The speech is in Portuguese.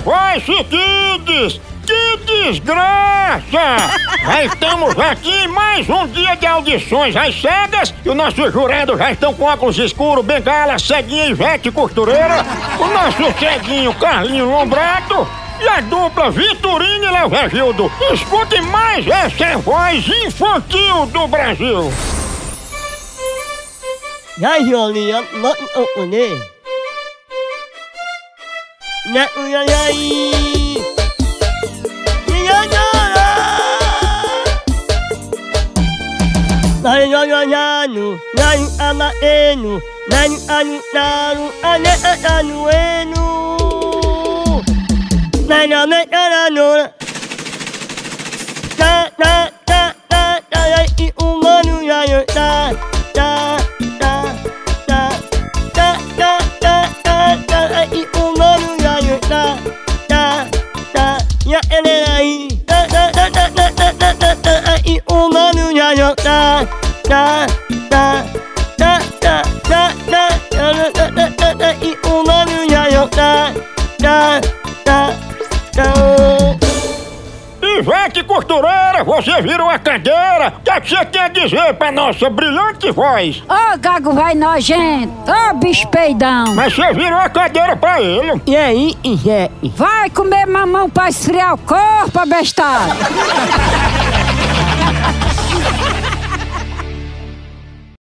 Voice Kids! Que desgraça! Já estamos aqui em mais um dia de audições às cegas e os nossos jurados já estão com óculos escuros, bengala, ceguinha Ivete Costureira, o nosso ceguinho Carlinho Lombrato e a dupla Vitorino e Leovegildo. Escute mais essa voz infantil do Brasil. Não não né? Não, nhạc nhạc nhạc Nai nyo nyo nyanu, nanu ama enu, nanu anu nanu, ane anu enu. Nai na me na na no na. Ta ta ta ta ta i u. ta, ta, ta, ta, ta, ta, ta, ta, ta, ta, ta, ta, i, umanu, ya, ya, ta, ta, ta, ta, Ivete Costureira, você virou a cadeira. O que é que você quer dizer pra nossa brilhante voz? Ô, gago vai nojento! Ô, bicho peidão! Mas você virou a cadeira pra ele. E aí, Zé? Vai comer mamão pra esfriar o corpo, abestado!